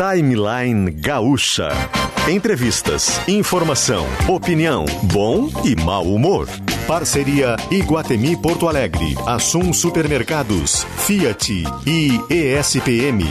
Timeline Gaúcha. Entrevistas, informação, opinião, bom e mau humor. Parceria Iguatemi Porto Alegre, Assum Supermercados, Fiat e ESPM.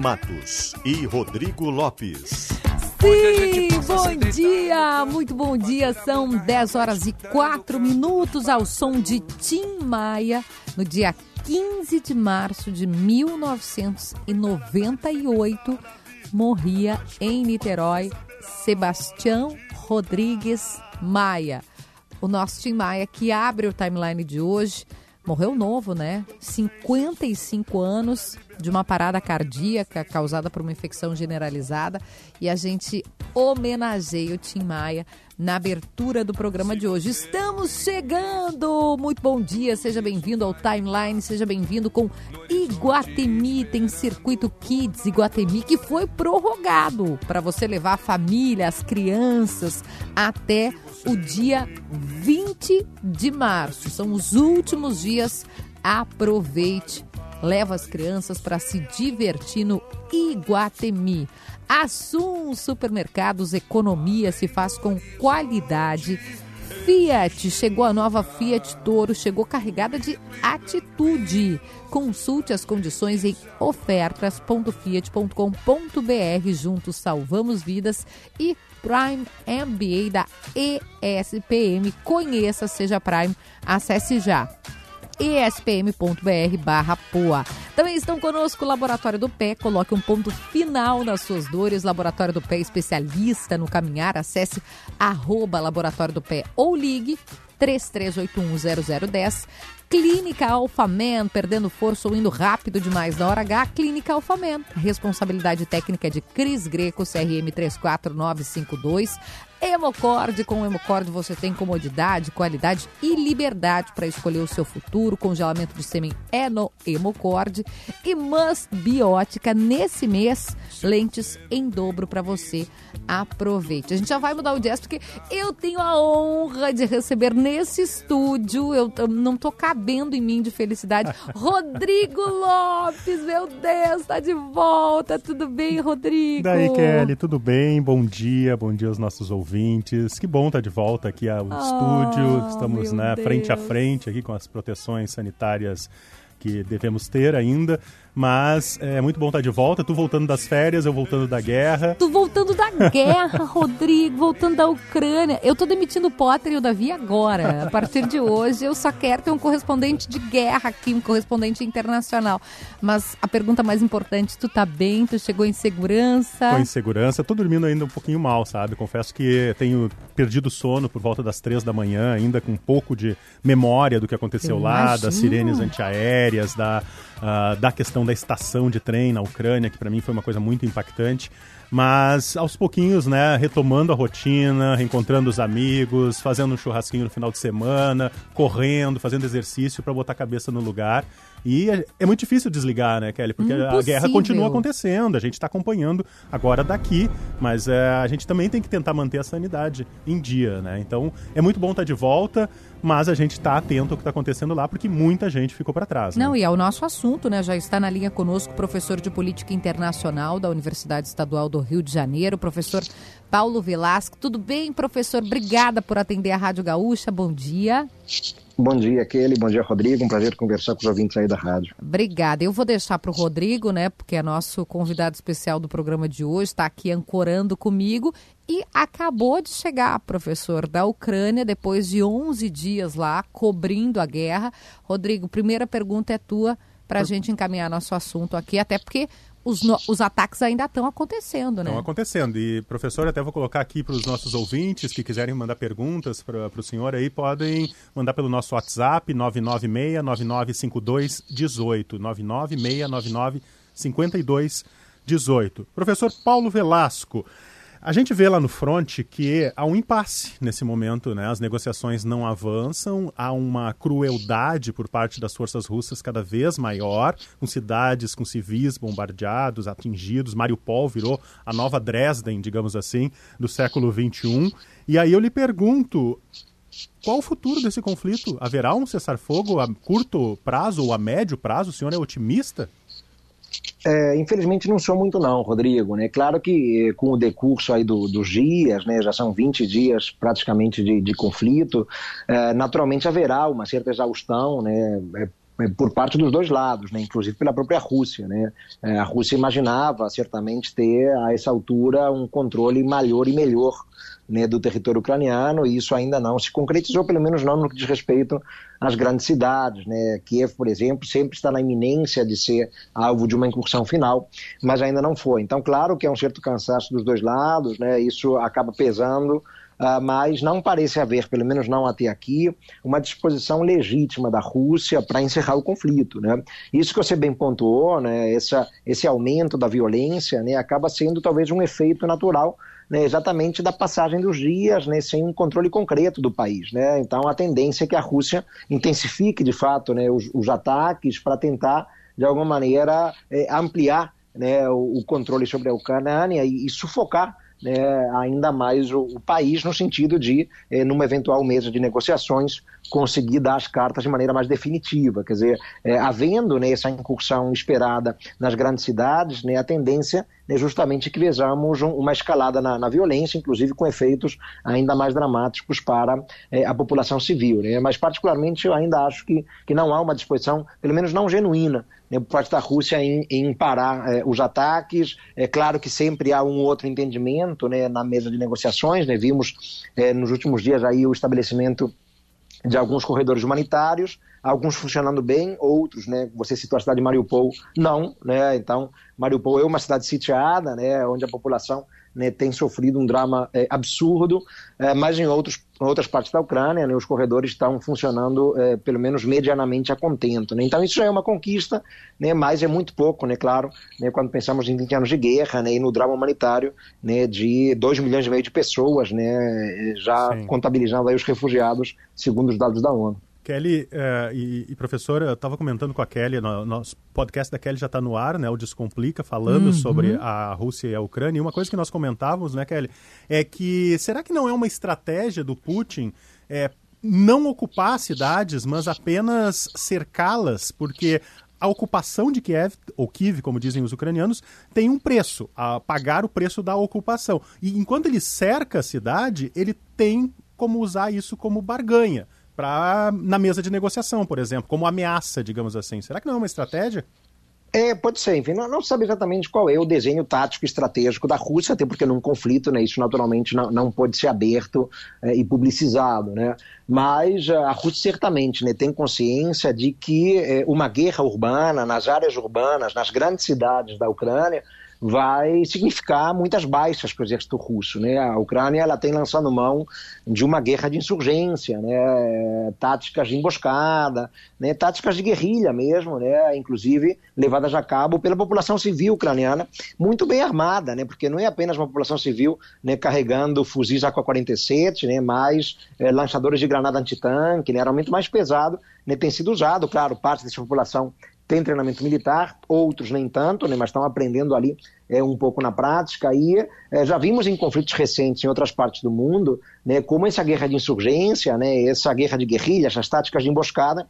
Matos e Rodrigo Lopes. Sim, bom dia, muito bom dia. São 10 horas e 4 minutos ao som de Tim Maia, no dia 15 de março de 1998. Morria em Niterói Sebastião Rodrigues Maia. O nosso Tim Maia que abre o timeline de hoje. Morreu novo, né? 55 anos de uma parada cardíaca causada por uma infecção generalizada. E a gente homenageia o Tim Maia na abertura do programa de hoje. Estamos chegando! Muito bom dia, seja bem-vindo ao Timeline, seja bem-vindo com Iguatemi. Tem Circuito Kids Iguatemi que foi prorrogado para você levar a família, as crianças até o dia 20 de março. São os últimos dias. Aproveite, leva as crianças para se divertir no Iguatemi. Assum Supermercados Economia se faz com qualidade. Fiat, chegou a nova Fiat Toro, chegou carregada de atitude. Consulte as condições em ofertas.fiat.com.br. Juntos salvamos vidas e Prime MBA da ESPM. Conheça, seja Prime, acesse já espm.br POA. Também estão conosco o Laboratório do Pé. Coloque um ponto final nas suas dores. Laboratório do Pé especialista no caminhar. Acesse arroba Laboratório do Pé ou ligue 33810010. Clínica Alfaman, perdendo força ou indo rápido demais na hora H. Clínica Alfaman. Responsabilidade técnica de Cris Greco, CRM 34952. Hemocorde, com o Hemocorde você tem comodidade, qualidade e liberdade para escolher o seu futuro. Congelamento de sêmen é no Hemocorde. E Must Biótica, nesse mês, lentes em dobro para você. Aproveite. A gente já vai mudar o gesto porque eu tenho a honra de receber nesse estúdio, eu, eu não tô cabendo em mim de felicidade, Rodrigo Lopes, meu Deus, tá de volta. Tudo bem, Rodrigo? Daí, Kelly, tudo bem? Bom dia, bom dia aos nossos ouvintes. Que bom estar de volta aqui ao Oh, estúdio. Estamos né, frente a frente aqui com as proteções sanitárias que devemos ter ainda. Mas é muito bom estar de volta. Tu voltando das férias, eu voltando da guerra. Tô voltando da guerra, Rodrigo, voltando da Ucrânia. Eu tô demitindo o Potter e o Davi agora. A partir de hoje, eu só quero ter um correspondente de guerra aqui, um correspondente internacional. Mas a pergunta mais importante, tu tá bem? Tu chegou em segurança? Tô em segurança. Tô dormindo ainda um pouquinho mal, sabe? Confesso que tenho perdido o sono por volta das três da manhã, ainda com um pouco de memória do que aconteceu Eu lá, das imagino. sirenes antiaéreas, da, ah, da questão da estação de trem na Ucrânia, que para mim foi uma coisa muito impactante. Mas aos pouquinhos, né, retomando a rotina, reencontrando os amigos, fazendo um churrasquinho no final de semana, correndo, fazendo exercício para botar a cabeça no lugar. E é, é muito difícil desligar, né, Kelly? Porque a Impossível. guerra continua acontecendo, a gente está acompanhando agora daqui, mas é, a gente também tem que tentar manter a sanidade em dia, né? Então é muito bom estar de volta, mas a gente está atento ao que está acontecendo lá, porque muita gente ficou para trás. né? Não, e é o nosso assunto, né? Já está na linha conosco o professor de Política Internacional da Universidade Estadual do Rio de Janeiro, professor Paulo Velasco. Tudo bem, professor? Obrigada por atender a Rádio Gaúcha. Bom dia. Bom dia, Kelly. Bom dia, Rodrigo. Um prazer conversar com os ouvintes aí da rádio. Obrigada. Eu vou deixar para o Rodrigo, né? Porque é nosso convidado especial do programa de hoje, está aqui ancorando comigo e acabou de chegar, professor, da Ucrânia, depois de 11 dias lá, cobrindo a guerra. Rodrigo, primeira pergunta é tua para a gente encaminhar nosso assunto aqui, até porque os, no- os ataques ainda estão acontecendo, né? Estão acontecendo. E, professor, até vou colocar aqui para os nossos ouvintes que quiserem mandar perguntas para o senhor aí, podem mandar pelo nosso WhatsApp 996-9952-18. 996-9952-18. Professor Paulo Velasco, a gente vê lá no front que há um impasse nesse momento, né? As negociações não avançam, há uma crueldade por parte das forças russas cada vez maior, com cidades com civis bombardeados, atingidos. Mariupol virou a nova Dresden, digamos assim, do século XXI. E aí eu lhe pergunto, qual o futuro desse conflito? Haverá um cessar-fogo a curto prazo ou a médio prazo? O senhor é otimista? É, infelizmente não sou muito não, Rodrigo. Né? Claro que eh, com o decurso aí do- dos dias, né, já são 20 dias praticamente de, de conflito, eh, naturalmente haverá uma certa exaustão, né, eh, por parte dos dois lados, né, inclusive pela própria Rússia. Né? Eh, a Rússia imaginava certamente ter a essa altura um controle maior e melhor né, do território ucraniano e isso ainda não se concretizou, pelo menos não no que diz respeito às grandes cidades. Né? Kiev, por exemplo, sempre está na iminência de ser alvo de uma incursão final, mas ainda não foi. Então, claro que é um certo cansaço dos dois lados, né? isso acaba pesando, mas não parece haver, pelo menos não até aqui, uma disposição legítima da Rússia para encerrar o conflito. Né? Isso que você bem pontuou, né? Essa, esse aumento da violência né? acaba sendo talvez um efeito natural né, exatamente da passagem dos dias, né, sem um controle concreto do país. Né? Então, a tendência é que a Rússia intensifique, de fato, né, os, os ataques para tentar, de alguma maneira, eh, ampliar né, o, o controle sobre a Ucrânia e, e sufocar né, ainda mais o, o país no sentido de, eh, numa eventual mesa de negociações, conseguir dar as cartas de maneira mais definitiva. Quer dizer, eh, havendo né, essa incursão esperada nas grandes cidades, né, a tendência é justamente que vejamos um- uma escalada na, na violência, inclusive com efeitos ainda mais dramáticos para eh, a população civil. Né? Mas, particularmente, eu ainda acho que, que não há uma disposição, pelo menos não genuína, né, por parte da Rússia em, em parar eh, os ataques. É claro que sempre há um outro entendimento né, na mesa de negociações. Né? Vimos eh, nos últimos dias aí o estabelecimento de alguns corredores humanitários, alguns funcionando bem, outros, né? Você citou a cidade de Mariupol, não, né? Então, Mariupol é uma cidade sitiada, né? Onde a população né, tem sofrido um drama eh, absurdo, eh, mas em outros, outras partes da Ucrânia, né, os corredores estão funcionando, eh, pelo menos medianamente a contento. Né? Então, isso já é uma conquista, né, mas é muito pouco, né, claro, né, quando pensamos em 20 anos de guerra né, e no drama humanitário né, de 2 milhões e meio de pessoas, né, já Sim. contabilizando aí os refugiados, segundo os dados da ONU. Kelly eh, e, e professora, eu estava comentando com a Kelly, no, nosso podcast da Kelly já está no ar, né? O Descomplica, falando sobre a Rússia e a Ucrânia. E uma coisa que nós comentávamos, né, Kelly, é que será que não é uma estratégia do Putin eh, não ocupar cidades, mas apenas cercá-las? Porque a ocupação de Kiev, ou Kiev, como dizem os ucranianos, tem um preço, a pagar o preço da ocupação. E enquanto ele cerca a cidade, ele tem como usar isso como barganha para na mesa de negociação, por exemplo, como ameaça, digamos assim. Será que não é uma estratégia? É, pode ser, enfim, não, não sabe exatamente qual é o desenho tático estratégico da Rússia, até porque num conflito, né, isso naturalmente não, não pode ser aberto eh, e publicizado, né, mas eh, a Rússia certamente né, tem consciência de que eh, uma guerra urbana nas áreas urbanas, nas grandes cidades da Ucrânia, vai significar muitas baixas para o exército russo. Né? A Ucrânia ela tem lançado mão de uma guerra de insurgência, né? táticas de emboscada, né? táticas de guerrilha mesmo, né? inclusive levadas a cabo pela população civil ucraniana, muito bem armada, né? porque não é apenas uma população civil né? carregando fuzis AK-47, né? mas eh, lançadores de granada antitanque, né? armamento mais pesado, né? tem sido usado, claro, parte dessa população tem treinamento militar, outros nem tanto, né, mas estão aprendendo ali é, um pouco na prática. E é, já vimos em conflitos recentes em outras partes do mundo né, como essa guerra de insurgência, né, essa guerra de guerrilha, essas táticas de emboscada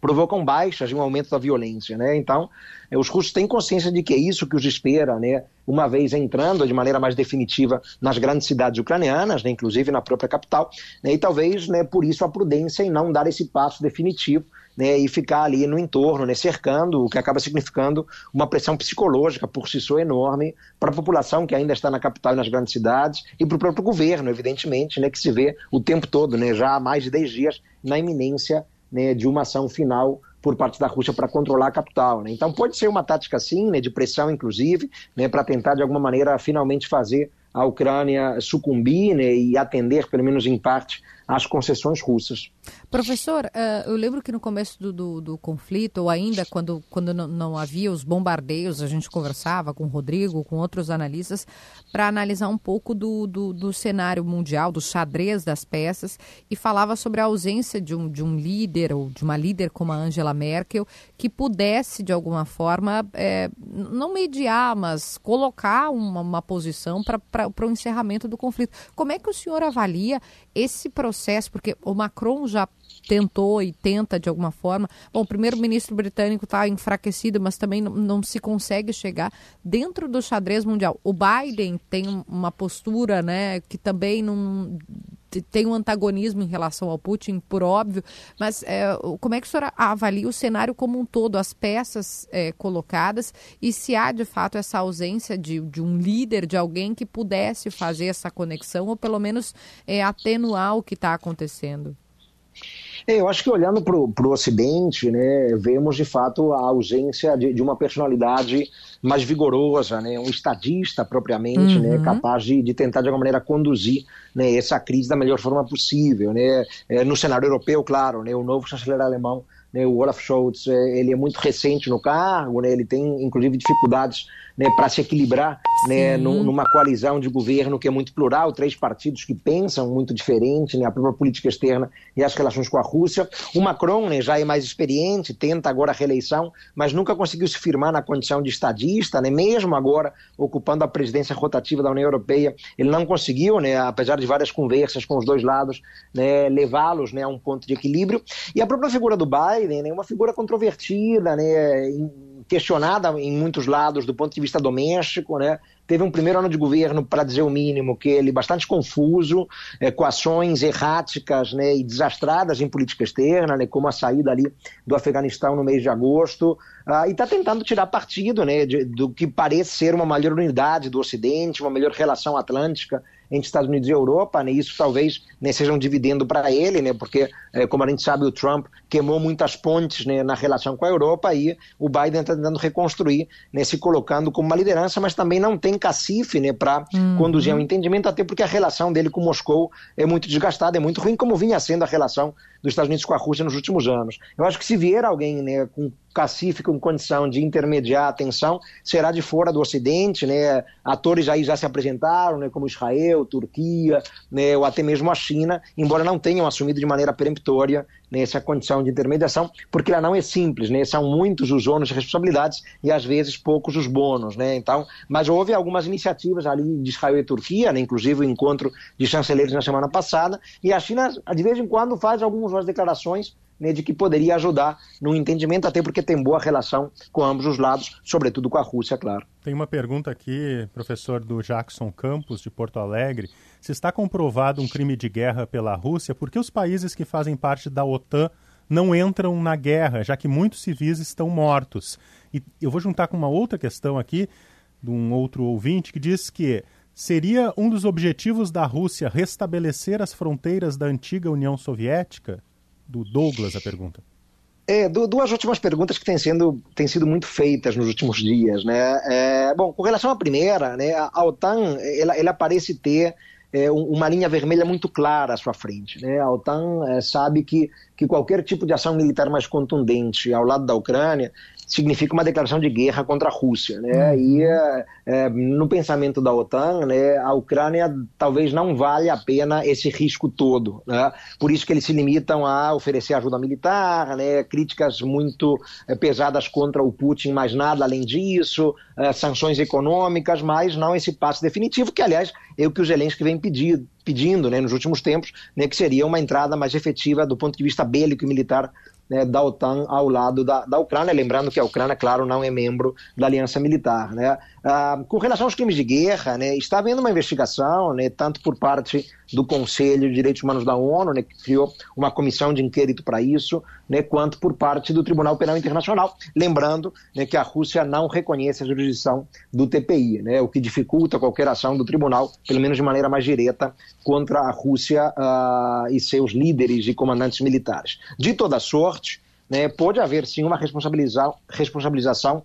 provocam baixas e um aumento da violência, né? Então, eh, os russos têm consciência de que é isso que os espera, né? Uma vez entrando de maneira mais definitiva nas grandes cidades ucranianas, né? inclusive na própria capital, né? E talvez, né? Por isso a prudência em não dar esse passo definitivo, né? E ficar ali no entorno, né? Cercando, o que acaba significando uma pressão psicológica por si só enorme para a população que ainda está na capital e nas grandes cidades e para o próprio governo, evidentemente, né? Que se vê o tempo todo, né? Já há mais de 10 dias na iminência né, de uma ação final por parte da Rússia para controlar a capital. Né? Então pode ser uma tática sim, né, de pressão inclusive, né, para tentar de alguma maneira finalmente fazer a Ucrânia sucumbir né, e atender, pelo menos em parte, às concessões russas. Professor, uh, eu lembro que no começo do, do, do conflito, ou ainda quando, quando não, não, havia os bombardeios, a gente conversava com o Rodrigo, com outros analistas, para analisar um pouco do, do, do, cenário mundial, do xadrez das peças, e falava sobre a ausência de um, de um líder, ou de uma líder como a Angela Merkel, que pudesse, de alguma forma, é, não mediar, mas colocar uma, uma posição para o encerramento do conflito. Como é que o senhor avalia esse processo? Porque o Macron já tentou e tenta de alguma forma. Bom, o primeiro-ministro britânico está enfraquecido, mas também não, não, se consegue chegar dentro do xadrez mundial. O Biden tem uma postura, né, que também não tem um antagonismo em relação ao Putin, por óbvio, mas é, como é que o senhor avalia o cenário como um todo, as peças é, colocadas e se há de fato essa ausência de, de, um líder, de alguém que pudesse fazer essa conexão ou pelo menos é, atenuar o que está acontecendo? É, eu acho que olhando para o Ocidente, né, vemos de fato a ausência de, de, uma personalidade mais vigorosa, né, um estadista propriamente, né, uhum. né, capaz de, de, tentar de alguma maneira conduzir né, essa crise da melhor forma possível. Né, é, no cenário europeu, claro, né, o novo chanceler alemão né, o Olaf Scholz é, ele é muito recente no cargo, né, ele tem inclusive dificuldades né, para se equilibrar né, numa coalizão de governo que é muito plural, três partidos que pensam muito diferente, né, a própria política externa e as relações com a Rússia. O Macron né, já é mais experiente, tenta agora a reeleição, mas nunca conseguiu se firmar na condição de estadista, né, mesmo agora ocupando a presidência rotativa da União Europeia, ele não conseguiu, né, apesar de várias conversas com os dois lados, né, levá-los né, a um ponto de equilíbrio. E a própria figura do Biden é né, uma figura controvertida, né, questionada em muitos lados do ponto de vista doméstico, né? Teve um primeiro ano de governo, para dizer o mínimo, que ele bastante confuso, é, com ações erráticas né, e desastradas em política externa, né, como a saída ali do Afeganistão no mês de agosto, ah, e está tentando tirar partido né, de, do que parece ser uma maior unidade do Ocidente, uma melhor relação atlântica entre Estados Unidos e Europa, né? Isso talvez né, seja um dividendo para ele, né? Porque, é, como a gente sabe, o Trump queimou muitas pontes né, na relação com a Europa e o Biden está tentando reconstruir, né, se colocando como uma liderança, mas também não tem cacife né, para uhum. conduzir um entendimento, até porque a relação dele com Moscou é muito desgastada, é muito ruim, como vinha sendo a relação dos Estados Unidos com a Rússia nos últimos anos. Eu acho que se vier alguém né, com cacife com condição de intermediar a tensão será de fora do Ocidente, né? Atores aí já se apresentaram, né? Como Israel, Turquia, né? Ou até mesmo a China, embora não tenham assumido de maneira peremptória nessa condição de intermediação, porque ela não é simples, né? São muitos os ônus e responsabilidades e às vezes poucos os bônus, né? Então, mas houve algumas iniciativas ali de Israel e Turquia, né? Inclusive o encontro de chanceleres na semana passada e a China de vez em quando faz algumas declarações né, de que poderia ajudar no entendimento, até porque tem boa relação com ambos os lados, sobretudo com a Rússia, claro. Tem uma pergunta aqui, professor do Jackson Campos, de Porto Alegre. Se está comprovado um crime de guerra pela Rússia, por que os países que fazem parte da OTAN não entram na guerra, já que muitos civis estão mortos? E eu vou juntar com uma outra questão aqui, de um outro ouvinte, que diz que seria um dos objetivos da Rússia restabelecer as fronteiras da antiga União Soviética? Do Douglas a pergunta. É, duas últimas perguntas que têm, sendo, têm sido muito feitas nos últimos dias. Né? É, bom, com relação à primeira, né, a OTAN ela, ela parece ter é, uma linha vermelha muito clara à sua frente. Né? A OTAN é, sabe que, que qualquer tipo de ação militar mais contundente ao lado da Ucrânia significa uma declaração de guerra contra a Rússia, né? Uhum. E é, no pensamento da OTAN, né, a Ucrânia talvez não vale a pena esse risco todo, né? Por isso que eles se limitam a oferecer ajuda militar, né? Críticas muito é, pesadas contra o Putin, mas nada além disso, é, sanções econômicas, mas não esse passo definitivo, que aliás é o que o Zelensky vem pedindo, pedindo né, nos últimos tempos, né, que seria uma entrada mais efetiva do ponto de vista bélico e militar né, da OTAN ao lado da, da Ucrânia, lembrando que a Ucrânia, claro, não é membro da aliança militar. Né? Ah, com relação aos crimes de guerra, né, está havendo uma investigação, né, tanto por parte do Conselho de Direitos Humanos da ONU, né, que criou uma comissão de inquérito para isso, né, quanto por parte do Tribunal Penal Internacional, lembrando né, que a Rússia não reconhece a jurisdição do TPI, né, o que dificulta qualquer ação do tribunal, pelo menos de maneira mais direta, contra a Rússia uh, e seus líderes e comandantes militares. De toda sorte, né, pode haver sim uma responsabilização, responsabilização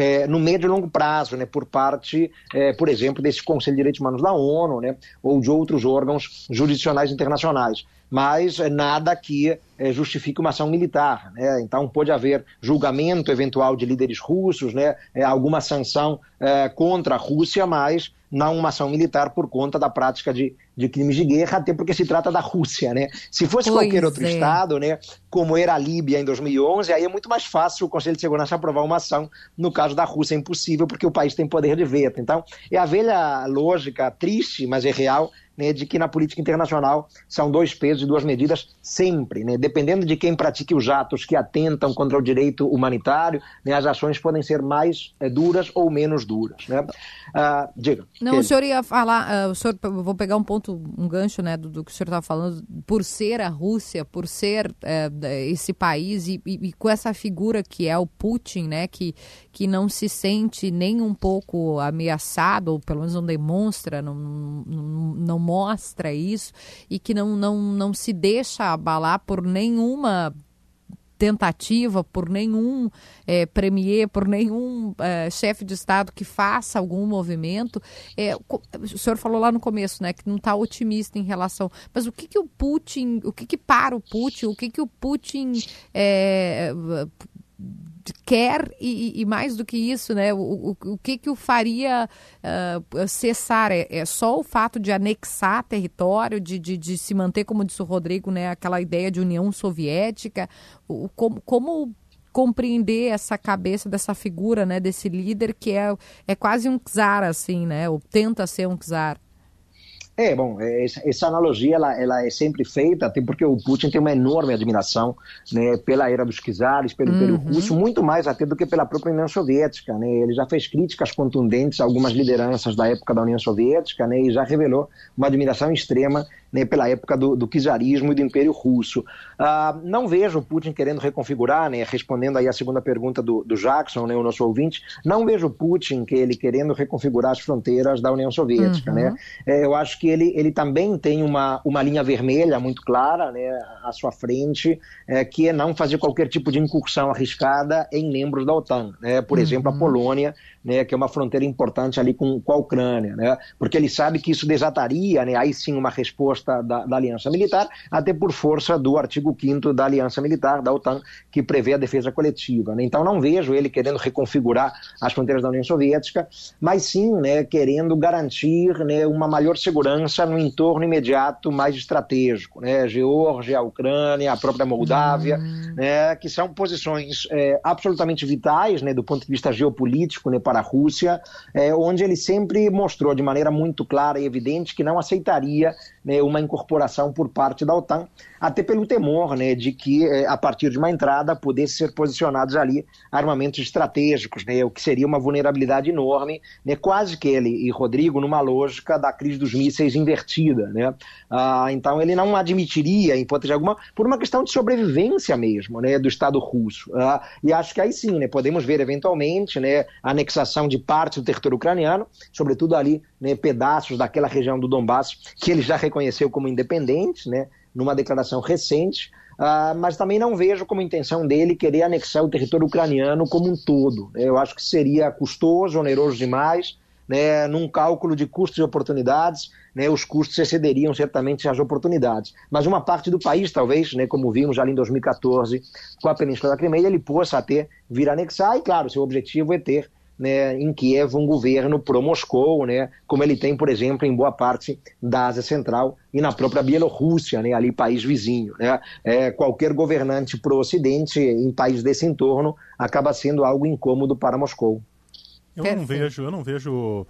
é, no médio e longo prazo, né, por parte, é, por exemplo, desse Conselho de Direitos Humanos da ONU, né, ou de outros órgãos jurisdicionais internacionais. Mas é, nada que é, justifique uma ação militar. Né? Então, pode haver julgamento eventual de líderes russos, né, é, alguma sanção é, contra a Rússia, mas não uma ação militar por conta da prática de, de crimes de guerra, até porque se trata da Rússia, né? Se fosse Pois qualquer outro é. estado, né, como era a Líbia em 2011, aí é muito mais fácil o Conselho de Segurança aprovar uma ação. No caso da Rússia é impossível porque o país tem poder de veto. Então, é a velha lógica triste, mas é real, né, de que na política internacional são dois pesos e duas medidas sempre, né? Dependendo de quem pratique os atos que atentam contra o direito humanitário, né, as ações podem ser mais eh, duras ou menos duras, né? Ah, diga. Não, Kelly. o senhor ia falar, ah, o senhor, vou pegar um ponto, um gancho, né, do, do que o senhor estava falando, por ser a Rússia, por ser eh, esse país e, e- e com essa figura que é o Putin, né, que, que não se sente nem um pouco ameaçado, ou pelo menos não demonstra, não, não, não mostra isso, e que não, não, não se deixa abalar por nenhuma tentativa por nenhum eh, premier, por nenhum eh, chefe de Estado que faça algum movimento. Co- o senhor falou lá no começo, né, que não está otimista em relação. Mas o que, que o Putin, o que, que para o Putin, o que, que o Putin eh, quer e, e- mais do que isso, né? O, o, o que que o faria ah, cessar? É, é só o fato de anexar território, de, de, de se manter, como disse o Rodrigo, né? Aquela ideia de União Soviética. O, como, como compreender essa cabeça dessa figura, né? Desse líder que é, é quase um czar, assim, né? Ou tenta ser um czar. É, bom, é, essa, analogia ela, ela é sempre feita, até porque o Putin tem uma enorme admiração né, pela era dos czares, pelo Império Russo, muito mais até do que pela própria União Soviética. Né? Ele já fez críticas contundentes a algumas lideranças da época da União Soviética né, e já revelou uma admiração extrema né, pela época do, do czarismo e do Império Russo. Ah, não vejo o Putin querendo reconfigurar, né, respondendo aí a segunda pergunta do, do Jackson, né, o nosso ouvinte, não vejo o Putin que ele querendo reconfigurar as fronteiras da União Soviética. Né? É, eu acho que ele, ele também tem uma, uma linha vermelha muito clara né, à sua frente, é, que é não fazer qualquer tipo de incursão arriscada em membros da OTAN. Né? Por exemplo, a Polônia, né, que é uma fronteira importante ali com, com a Ucrânia, né? porque ele sabe que isso desataria, né, aí sim, uma resposta da, da Aliança Militar, até por força do artigo 5 da Aliança Militar, da OTAN, que prevê a defesa coletiva. Né? Então não vejo ele querendo reconfigurar as fronteiras da União Soviética, mas sim né, querendo garantir né, uma maior segurança no entorno imediato mais estratégico. Né? Geórgia, a Ucrânia, a própria Moldávia, né, que são posições é, absolutamente vitais né, do ponto de vista geopolítico né, para a Rússia, é, onde ele sempre mostrou de maneira muito clara e evidente que não aceitaria né, uma incorporação por parte da OTAN, até pelo temor né, de que, é, a partir de uma entrada, pudesse ser posicionados ali armamentos estratégicos, né, o que seria uma vulnerabilidade enorme, né, quase que ele e Rodrigo numa lógica da crise dos mísseis invertida. Né? Ah, então ele não admitiria, em hipótese alguma, por uma questão de sobrevivência mesmo né, do Estado russo. Ah, e acho que aí sim, né, podemos ver eventualmente né, a anexação de parte do território ucraniano, sobretudo ali né, pedaços daquela região do Donbass que ele já reconheceu como independente, né, numa declaração recente, ah, mas também não vejo como intenção dele querer anexar o território ucraniano como um todo. né. Eu acho que seria custoso, oneroso demais, né, num cálculo de custos e oportunidades, né, os custos excederiam certamente as oportunidades. Mas uma parte do país, talvez, né, como vimos ali em 2014 com a Península da Crimeia, ele possa até vir anexar, e claro, seu objetivo é ter né, em Kiev um governo pró-Moscou, né, como ele tem, por exemplo, em boa parte da Ásia Central e na própria Bielorrússia, né, ali país vizinho. Né. É, qualquer governante pró-Ocidente em país desse entorno acaba sendo algo incômodo para Moscou. Eu não vejo, eu não vejo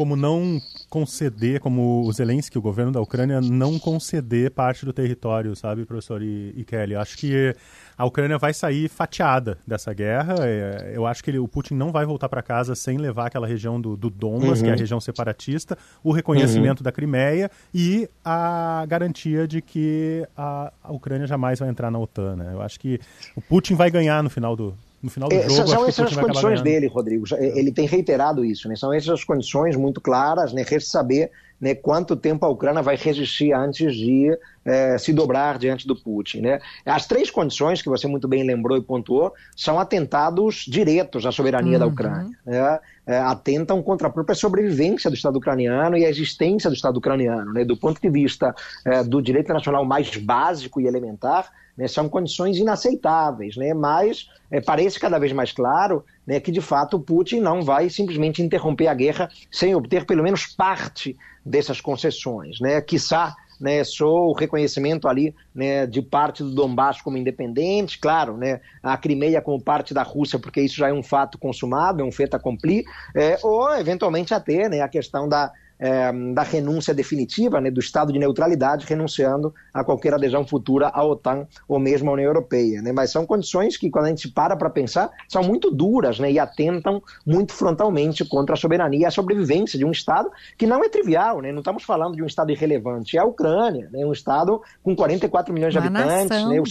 como não conceder, como o Zelensky, o governo da Ucrânia, não conceder parte do território, sabe, professor e, e Kelly? Acho que a Ucrânia vai sair fatiada dessa guerra. É, eu acho que ele- o Putin não vai voltar para casa sem levar aquela região do, do Donbas, que é a região separatista, o reconhecimento da Crimeia e a garantia de que a, a Ucrânia jamais vai entrar na OTAN. Né? Eu acho que o Putin vai ganhar no final do, no final do É, jogo. são essas as condições dele, Rodrigo. Já- Ele tem reiterado isso, né? São essas as condições muito claras, né? Resta saber né, quanto tempo a Ucrânia vai resistir antes de é, se dobrar diante do Putin. Né? As três condições que você muito bem lembrou e pontuou são atentados diretos à soberania uhum. da Ucrânia. Né? É, atentam contra a própria sobrevivência do Estado ucraniano e a existência do Estado ucraniano. Né? Do ponto de vista é, do direito nacional mais básico e elementar, né, são condições inaceitáveis, né, mas é, parece cada vez mais claro né, que, de fato, o Putin não vai simplesmente interromper a guerra sem obter pelo menos parte dessas concessões. Né, quiçá né, só o reconhecimento ali né, de parte do Donbass como independente, claro, né, a Crimeia como parte da Rússia, porque isso já é um fato consumado, é um feito accompli, é, ou eventualmente até né, a questão da, é, da renúncia definitiva né, do estado de neutralidade, renunciando a qualquer adesão futura à OTAN ou mesmo à União Europeia. Né? Mas são condições que, quando a gente para para pensar, são muito duras né, e atentam muito frontalmente contra a soberania e a sobrevivência de um Estado que não é trivial. Né? Não estamos falando de um Estado irrelevante, é a Ucrânia, né? um Estado com 44 milhões de Uma habitantes. Né?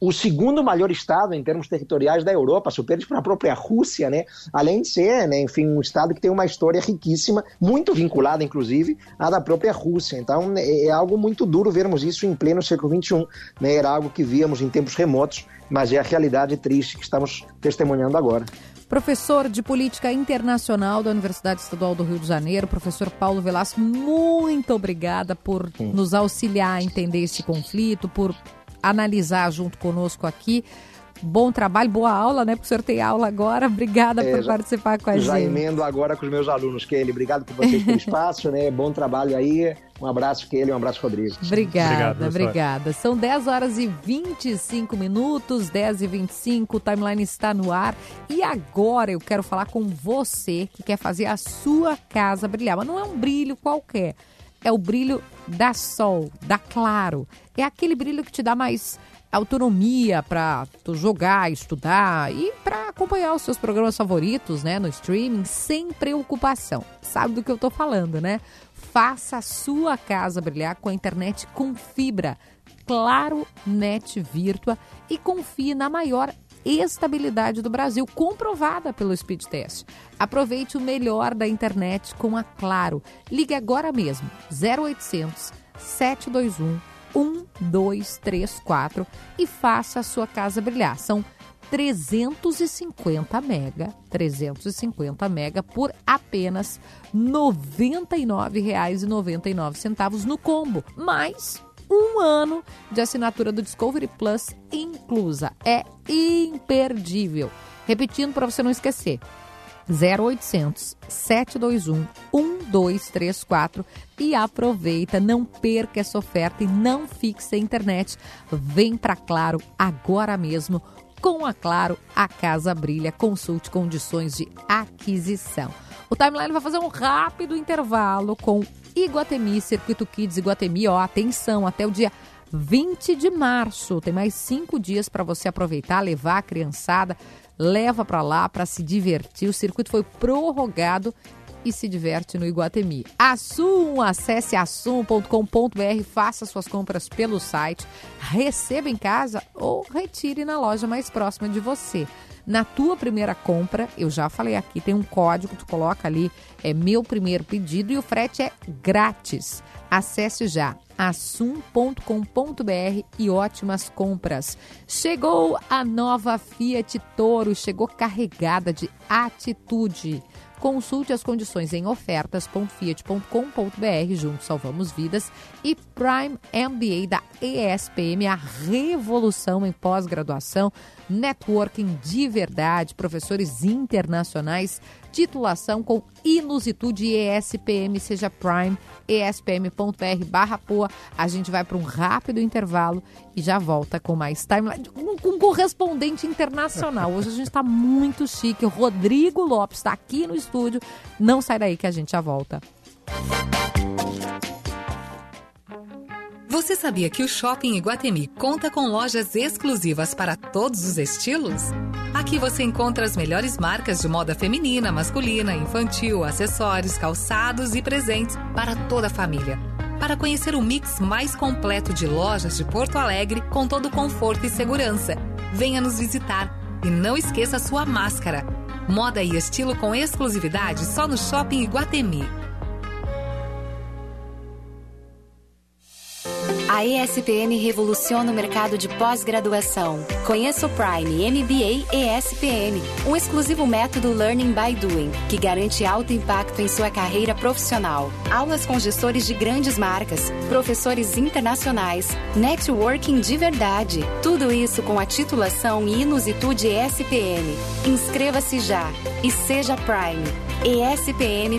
O segundo maior estado em termos territoriais da Europa, superior para a própria Rússia, né? Além de ser, né, enfim, um estado que tem uma história riquíssima, muito vinculada, inclusive, à da própria Rússia. Então, é, é algo muito duro vermos isso em pleno século XXI. Né? Era algo que víamos em tempos remotos, mas é a realidade triste que estamos testemunhando agora. Professor de Política Internacional da Universidade Estadual do Rio de Janeiro, professor Paulo Velasco, muito obrigada por Sim. nos auxiliar a entender esse conflito, por analisar junto conosco aqui. Bom trabalho, boa aula, né? Porque o senhor tem aula agora. Obrigada é, por já, participar com a já gente. Já emendo agora com os meus alunos, Kelly. Obrigado por vocês pelo espaço, né? Bom trabalho aí. Um abraço, Kelly. Um abraço, Rodrigo. Obrigada, Obrigado, obrigada. São 10 horas e 25 minutos, 10 e 25. O timeline está no ar. E agora eu quero falar com você que quer fazer a sua casa brilhar. Mas não é um brilho qualquer é o brilho da Sol, da Claro. É aquele brilho que te dá mais autonomia para jogar, estudar e para acompanhar os seus programas favoritos, né, no streaming sem preocupação. Sabe do que eu estou falando, né? Faça a sua casa brilhar com a internet com fibra. Claro Net Virtua e confie na maior estabilidade do Brasil, comprovada pelo Speed Test. Aproveite o melhor da internet com a Claro. Ligue agora mesmo, 0800 721 1234 e faça a sua casa brilhar. São 350 mega, 350 mega por apenas R$ 99,99 no combo. Mais um ano de assinatura do Discovery Plus inclusa. É imperdível. Repetindo para você não esquecer. 0800 721 1234 e aproveita, não perca essa oferta e não fixe a internet. Vem para Claro agora mesmo. Com a Claro, a casa brilha. Consulte condições de aquisição. O Timeline vai fazer um rápido intervalo com Iguatemi, Circuito Kids Iguatemi, ó, atenção, até o dia 20 de março. Tem mais cinco dias para você aproveitar, levar a criançada, leva para lá para se divertir. O circuito foi prorrogado e se diverte no Iguatemi. Assum, acesse assum.com.br, faça suas compras pelo site, receba em casa ou retire na loja mais próxima de você. Na tua primeira compra, eu já falei aqui, tem um código, tu coloca ali, é meu primeiro pedido e o frete é grátis. Acesse já assum.com.br e ótimas compras. Chegou a nova Fiat Toro, chegou carregada de atitude. Consulte as condições em ofertas.fiat.com.br, juntos salvamos vidas. E Prime MBA da ESPM, a revolução em pós-graduação, networking de verdade, professores internacionais, titulação com inusitude ESPM, seja Prime, espm.br barra poa. A gente vai para um rápido intervalo e já volta com mais timeline, com um correspondente internacional. Hoje a gente está muito chique. Rodrigo Lopes está aqui no estúdio. Não sai daí que a gente já volta. Você sabia que o Shopping Iguatemi conta com lojas exclusivas para todos os estilos? Aqui você encontra as melhores marcas de moda feminina, masculina, infantil, acessórios, calçados e presentes para toda a família. Para conhecer o mix mais completo de lojas de Porto Alegre com todo conforto e segurança, venha nos visitar e não esqueça sua máscara. Moda e estilo com exclusividade só no Shopping Iguatemi. A ESPM revoluciona o mercado de pós-graduação. Conheça o Prime MBA ESPM, um exclusivo método Learning by Doing, que garante alto impacto em sua carreira profissional. Aulas com gestores de grandes marcas, professores internacionais, networking de verdade. Tudo isso com a titulação Inusitude ESPM. Inscreva-se já e seja Prime. espm.br/poa.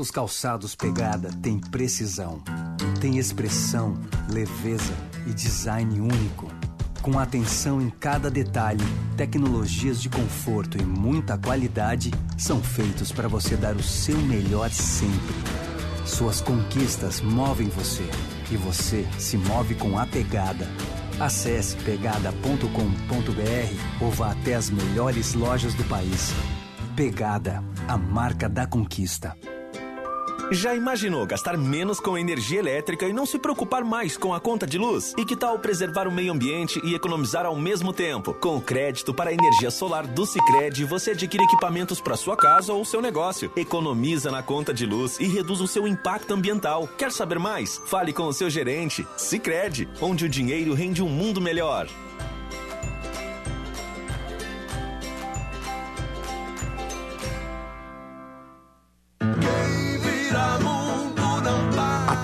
Os calçados Pegada têm precisão, têm expressão, leveza e design único. Com atenção em cada detalhe, tecnologias de conforto e muita qualidade são feitos para você dar o seu melhor sempre. Suas conquistas movem você e você se move com a pegada. Acesse pegada.com.br ou vá até as melhores lojas do país. Pegada, a marca da conquista. Já imaginou gastar menos com energia elétrica e não se preocupar mais com a conta de luz? E que tal preservar o meio ambiente e economizar ao mesmo tempo? Com o crédito para energia solar do Sicredi, você adquire equipamentos para sua casa ou seu negócio. Economiza na conta de luz e reduz o seu impacto ambiental. Quer saber mais? Fale com o seu gerente. Sicredi, onde o dinheiro rende um mundo melhor.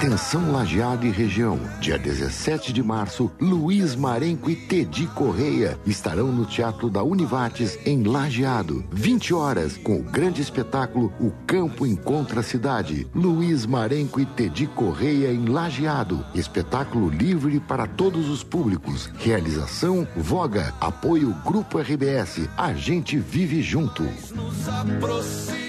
Atenção Lajeado e região. Dia 17 de março, Luiz Marenco e Tedi Correia estarão no Teatro da Univates em Lajeado. 20 horas, com o grande espetáculo O Campo Encontra a Cidade. Luiz Marenco e Tedi Correia em Lajeado. Espetáculo livre para todos os públicos. Realização Voga. Apoio Grupo RBS. A gente vive junto. Nos aproxima.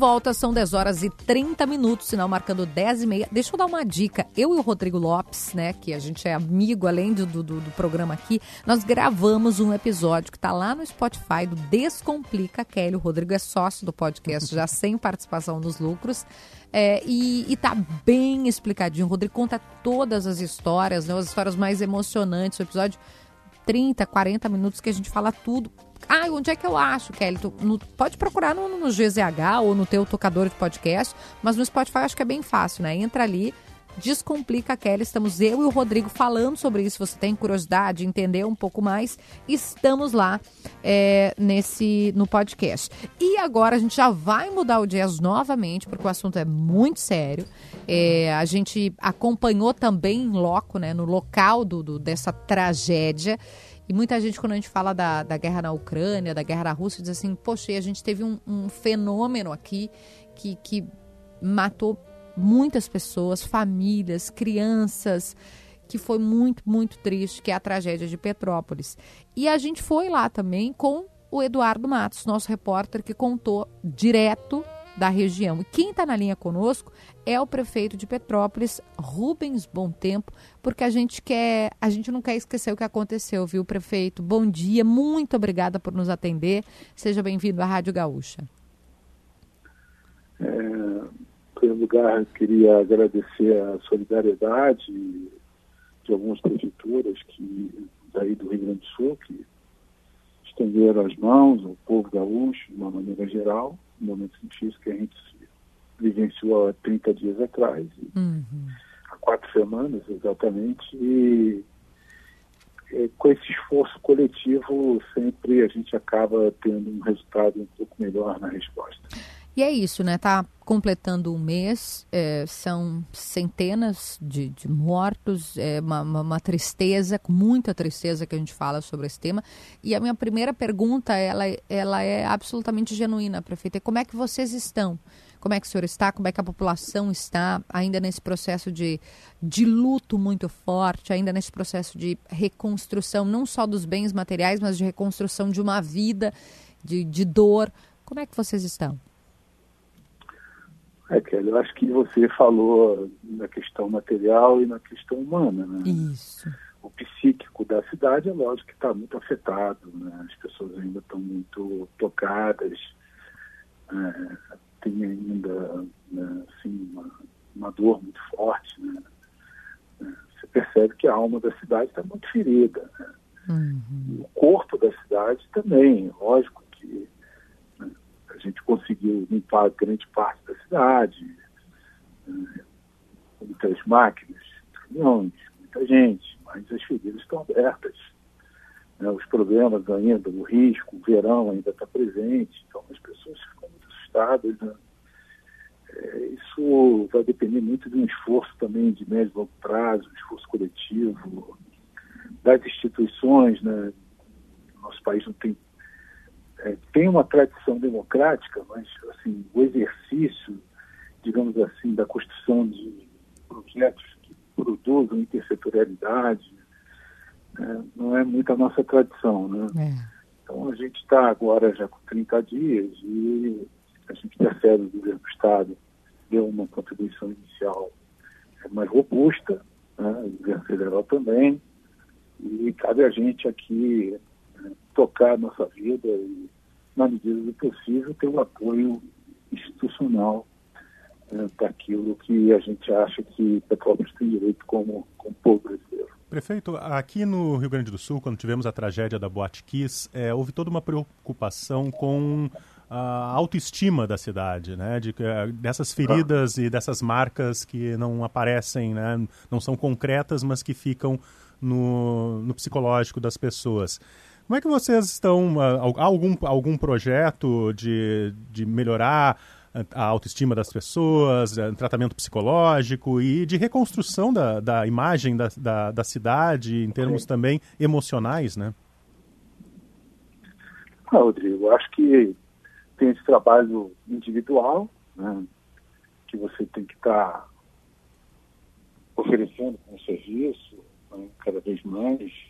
Volta, são 10 horas e 30 minutos, sinal marcando 10 e meia. Deixa eu dar uma dica. Eu e o Rodrigo Lopes, né, que a gente é amigo além do, do, do programa aqui, nós gravamos um episódio que está lá no Spotify do Descomplica Kelly. O Rodrigo é sócio do podcast, já sem participação nos lucros. É, e, e tá bem explicadinho. O Rodrigo conta todas as histórias, né, as histórias mais emocionantes. O episódio 30, 40 minutos que a gente fala tudo ah, onde é que eu acho, Kelly? Tu, no, pode procurar no, no GZH ou no teu tocador de podcast, mas no Spotify acho que é bem fácil, né? Entra ali, Descomplica Kelly. Estamos eu e o Rodrigo falando sobre isso. Você tem curiosidade, entender um pouco mais, estamos lá é, nesse no podcast. E agora a gente já vai mudar o jazz novamente, porque o assunto é muito sério. É, a gente acompanhou também em loco, né, no local do, do dessa tragédia. E muita gente, quando a gente fala da, da guerra na Ucrânia, da guerra na Rússia, diz assim: poxa, a gente teve um, um fenômeno aqui que, que matou muitas pessoas, famílias, crianças, que foi muito, muito triste, que é a tragédia de Petrópolis. E a gente foi lá também com o Eduardo Matos, nosso repórter, que contou direto da região. E quem está na linha conosco é o prefeito de Petrópolis, Rubens Bom Tempo, porque a gente quer, a gente não quer esquecer o que aconteceu, viu, prefeito? Bom dia, muito obrigada por nos atender. Seja bem-vindo à Rádio Gaúcha. É, em primeiro lugar, queria agradecer a solidariedade de algumas prefeituras que daí do Rio Grande do Sul que estenderam as mãos ao povo gaúcho de uma maneira geral, um momento difícil que a gente vivenciou há 30 dias atrás, uhum. há quatro semanas exatamente, e é, com esse esforço coletivo sempre a gente acaba tendo um resultado um pouco melhor na resposta. E é isso, né? Tá completando um mês, é, são centenas de, de mortos, é uma, uma, uma, tristeza, muita tristeza que a gente fala sobre esse tema. E a minha primeira pergunta, ela, ela é absolutamente genuína, prefeita. Como é que vocês estão? Como é que o senhor está? Como é que a população está ainda nesse processo de, de luto muito forte, ainda nesse processo de reconstrução, não só dos bens materiais, mas de reconstrução de uma vida, de, de dor? Como é que vocês estão? É, Kelly, eu acho que você falou na questão material e na questão humana, né? Isso. O psíquico da cidade, é lógico que está muito afetado, né? As pessoas ainda estão muito tocadas, é, tem ainda né, assim, uma, uma, dor muito forte, né? É, você percebe que a alma da cidade está muito ferida, né? Uhum. O corpo da cidade também, lógico que gente conseguiu limpar grande parte da cidade, né, muitas máquinas, caminhões, muita gente, mas as feridas estão abertas. Né? Os problemas ainda, o risco, o verão ainda está presente, então as pessoas ficam muito assustadas. Né? É, isso vai depender muito de um esforço também de médio e longo prazo, um esforço coletivo, das instituições. Né? Nosso país não tem é, tem uma tradição democrática, mas assim, o exercício, digamos assim, da construção de projetos que produzam intersetorialidade né, não é muito a nossa tradição. Né? É. Então a gente está agora já com 30 dias e a gente percebe que o governo do Estado deu uma contribuição inicial mais robusta, né? o governo federal também, e cabe a gente aqui tocar a nossa vida e, na medida do possível, ter o um apoio institucional é, daquilo que a gente acha que Petrópolis tem direito como, como povo brasileiro. Prefeito, aqui no Rio Grande do Sul, quando tivemos a tragédia da Boate Kiss, é, houve toda uma preocupação com a autoestima da cidade, né? De, dessas feridas ah. e dessas marcas que não aparecem, né? não são concretas, mas que ficam no, no psicológico das pessoas. Como é que vocês estão? Há algum, algum projeto de, de melhorar a autoestima das pessoas, tratamento psicológico e de reconstrução da, da imagem da, da, da cidade em termos Sim. também emocionais, né? Ah, Rodrigo, acho que tem esse trabalho individual, né, que você tem que estar tá oferecendo como serviço né, cada vez mais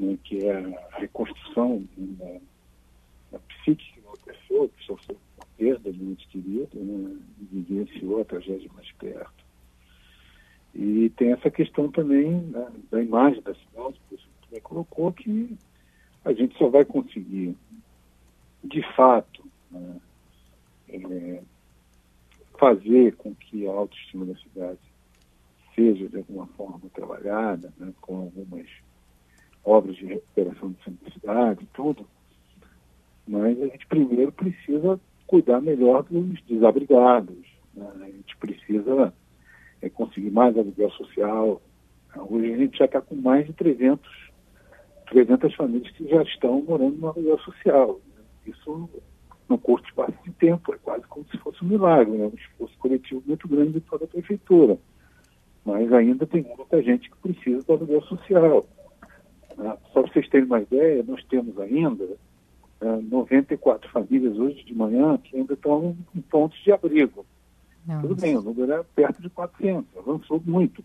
né, que é a reconstrução da, psíquica de uma pessoa que sofreu uma perda de um ente querido né, e vivenciou a tragédia mais perto. E tem essa questão também né, da imagem da cidade, que você colocou, que a gente só vai conseguir, de fato, né, é, fazer com que a autoestima da cidade seja de alguma forma trabalhada, né, com algumas obras de recuperação de simplicidade, tudo, mas a gente primeiro precisa cuidar melhor dos desabrigados, né? a gente precisa é, conseguir mais aluguel social. Hoje a gente já está com mais de 300, 300 famílias que já estão morando no aluguel social. Né? Isso no curto espaço de tempo, é quase como se fosse um milagre, né? um esforço coletivo muito grande de toda a prefeitura. Mas ainda tem muita gente que precisa do aluguel social. Né? Só para vocês terem uma ideia, nós temos ainda é, 94 famílias hoje de manhã que ainda estão em pontos de abrigo. Nossa. Tudo bem, o número é perto de 400, avançou muito.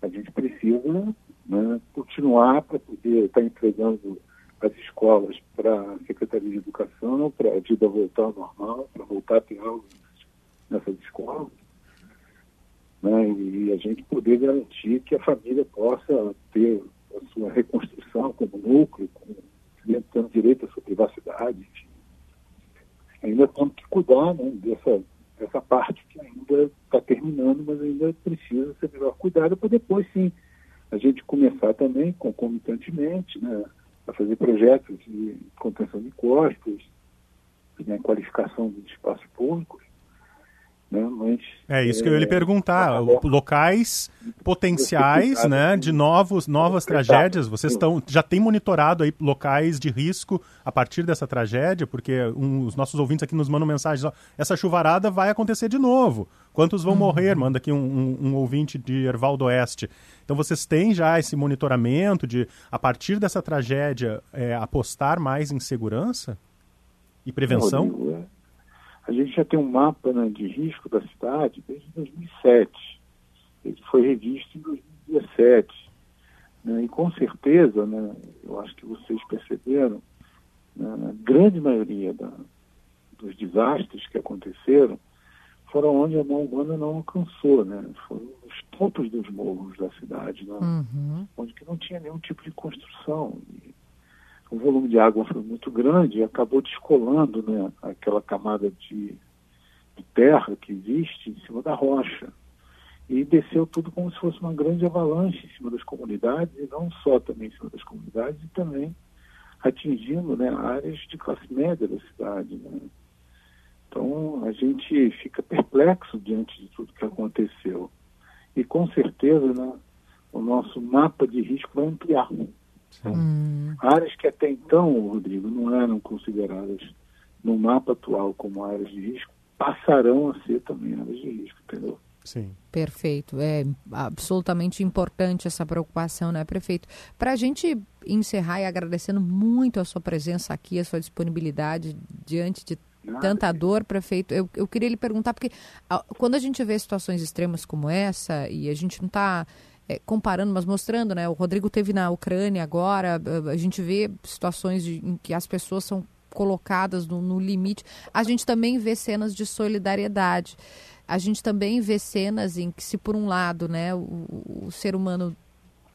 a gente precisa né, continuar para poder estar tá entregando as escolas para a Secretaria de Educação, para a vida voltar ao normal, para voltar a ter aulas nessas escolas. Né, e a gente poder garantir que a família possa ter a sua reconstrução como núcleo, como, tendo direito à sua privacidade, enfim. Ainda temos que cuidar né, dessa, dessa parte que ainda está terminando, mas ainda precisa ser melhor cuidada para depois sim a gente começar também concomitantemente né, a fazer projetos de contenção de custos, né, qualificação dos espaços públicos né? Mas, É isso que eu ia lhe perguntar. Locais potenciais, né, de novos, novas tragédias. Vocês estão já têm monitorado aí locais de risco a partir dessa tragédia? Porque um, os nossos ouvintes aqui nos mandam mensagens: ó, essa chuvarada vai acontecer de novo. Quantos vão morrer? Manda aqui um, um, um ouvinte de Erval do Oeste. Então vocês têm já esse monitoramento de, a partir dessa tragédia, é, apostar mais em segurança e prevenção? Rodrigo, é. A gente já tem um mapa né, de risco da cidade desde 2007. Ele foi revisto em 2017. Né, e com certeza, né, eu acho que vocês perceberam, né, a grande maioria da, dos desastres que aconteceram foram onde a mão humana não alcançou, né? Foram os topos dos morros da cidade, né? Uhum. onde que não tinha nenhum tipo de construção. E o volume de água foi muito grande e acabou descolando né, aquela camada de, de terra que existe em cima da rocha. E desceu tudo como se fosse uma grande avalanche em cima das comunidades, e não só também em cima das comunidades, e também atingindo né, áreas de classe média da cidade. Né? Então a gente fica perplexo diante de tudo que aconteceu. E com certeza né, o nosso mapa de risco vai ampliar. Hum. Áreas que até então, Rodrigo, não eram consideradas no mapa atual como áreas de risco, passarão a ser também áreas de risco, entendeu? Sim. Perfeito. É absolutamente importante essa preocupação, né, prefeito? Para a gente encerrar e agradecendo muito a sua presença aqui, a sua disponibilidade diante de tanta dor, prefeito. Eu, eu queria lhe perguntar, porque ah, quando a gente vê situações extremas como essa, e a gente não está é, comparando, mas mostrando, né? O Rodrigo teve na Ucrânia agora, a, gente vê situações de, em que as pessoas são colocadas no, no limite. A gente também vê cenas de solidariedade. A gente também vê cenas em que, se por um lado, né, o, o ser humano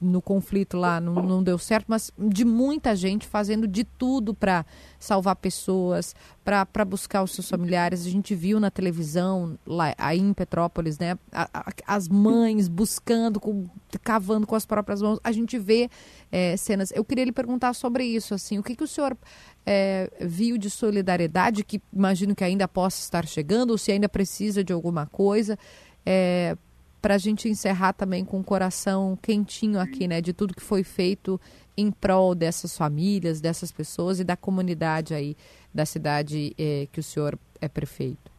no conflito lá não, não, deu certo, mas de muita gente fazendo de tudo para salvar pessoas, para buscar os seus familiares. A gente viu na televisão, lá aí em Petrópolis, né, a, a, as mães buscando, com, cavando com as próprias mãos. A gente vê é, cenas. Eu queria lhe perguntar sobre isso, assim, o que, que o senhor é, viu de solidariedade, que imagino que ainda possa estar chegando, ou se ainda precisa de alguma coisa, é, para a gente encerrar também com o coração quentinho aqui, né, de tudo que foi feito em prol dessas famílias, dessas pessoas e da comunidade aí da cidade eh, que o senhor é prefeito.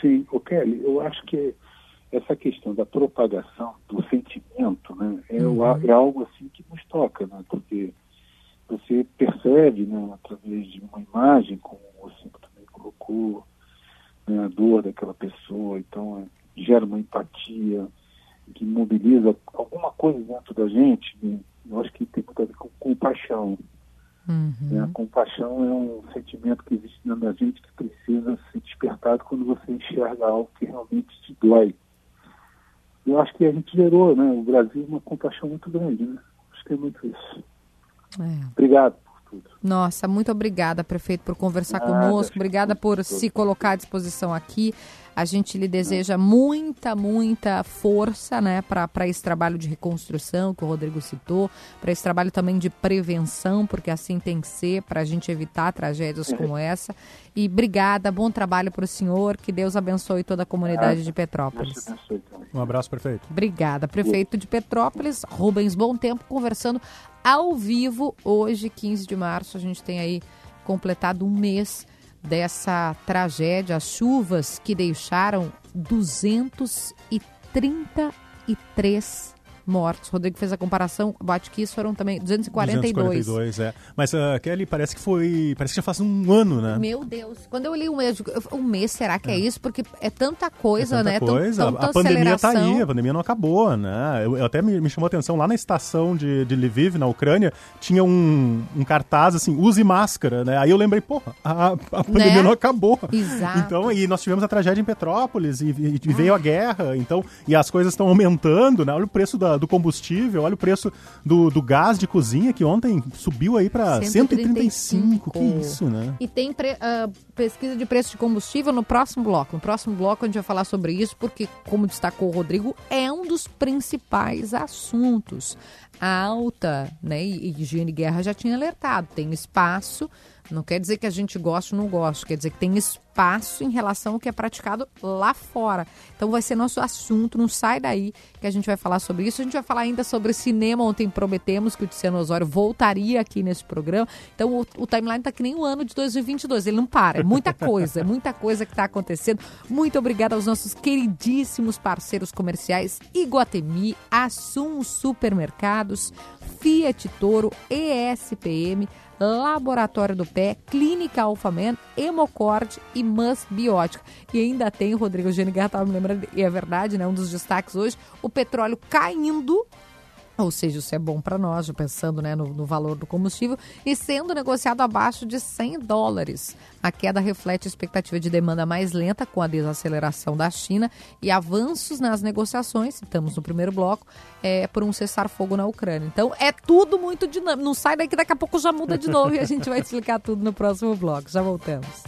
Sim, o Kelly, eu acho que essa questão da propagação do sentimento, né, é, uhum. é algo assim que nos toca, né, porque você percebe, né, através de uma imagem, como você também colocou, né, a dor daquela pessoa, então gera uma empatia, que mobiliza alguma coisa dentro da gente, né? eu acho que tem muito a ver com compaixão. Uhum. Né? A compaixão é um sentimento que existe dentro da gente que precisa ser despertado quando você enxerga algo que realmente te dói. Eu acho que a gente gerou, né, o Brasil, uma compaixão muito grande, né? Acho que é muito isso. É. Obrigado. Nossa, muito obrigada, prefeito, por conversar Nada, conosco. Obrigada por se colocar à disposição aqui. A gente lhe deseja muita, muita força né, para esse trabalho de reconstrução que o Rodrigo citou, para esse trabalho também de prevenção, porque assim tem que ser, para a gente evitar tragédias como essa. E obrigada, bom trabalho para o senhor, que Deus abençoe toda a comunidade de Petrópolis. Um abraço, prefeito. Obrigada, prefeito de Petrópolis, Rubens Bom Tempo, conversando ao vivo hoje, 15 de março. A gente tem aí completado um mês dessa tragédia, as chuvas que deixaram 233 mortos. Rodrigo fez a comparação, bate que isso foram também 242. 242, é. Mas, uh, Kelly, parece que foi. Parece que já faz um ano, né? Meu Deus. Quando eu li um mês, um mês, será que é, é isso? Porque é tanta coisa, é tanta né? Coisa. Tão, tão, a pandemia tá aí, a pandemia não acabou, né? Eu, eu até me, me, chamou a atenção lá na estação de, de Lviv, na Ucrânia, tinha um, um cartaz assim, use máscara, né? Aí eu lembrei, porra, a, a pandemia né? não acabou. Exato. Então, e nós tivemos a tragédia em Petrópolis e, e, e veio a guerra, então, e as coisas estão aumentando, né? Olha o preço da, do combustível, olha o preço do, do gás de cozinha, que ontem subiu aí para 135. Que isso, né? E tem pre, uh, pesquisa de preço de combustível no próximo bloco. No próximo bloco a gente vai falar sobre isso, porque, como destacou o Rodrigo, é um dos principais assuntos. A alta, né, e Higiene Guerra já tinha alertado, tem espaço Não quer dizer que a gente goste ou não goste, quer dizer que tem espaço em relação ao que é praticado lá fora. Então vai ser nosso assunto, não sai daí que a gente vai falar sobre isso. A gente vai falar ainda sobre cinema. Ontem prometemos que o Tiziano Osório voltaria aqui nesse programa. Então o, o timeline tá que nem o ano de 2022, ele não para. É muita coisa, é muita coisa que está acontecendo. Muito obrigada aos nossos queridíssimos parceiros comerciais Iguatemi, Assum Supermercados, Fiat Toro, ESPM, Laboratório do Pé, Clínica Alfaman, Hemocord e Mus Biótica. E ainda tem, Rodrigo Genigar estava me lembrando, e é verdade, né? Um dos destaques hoje, o petróleo caindo ou seja, isso é bom para nós, pensando né, no, no, valor do combustível, e sendo negociado abaixo de 100 dólares. A queda reflete expectativa de demanda mais lenta com a desaceleração da China e avanços nas negociações, estamos no primeiro bloco, é, por um cessar-fogo na Ucrânia. Então é tudo muito dinâmico. Não sai daqui, daqui a pouco já muda de novo e a gente vai explicar tudo no próximo bloco. Já voltamos.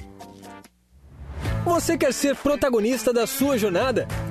Você quer ser protagonista da sua jornada?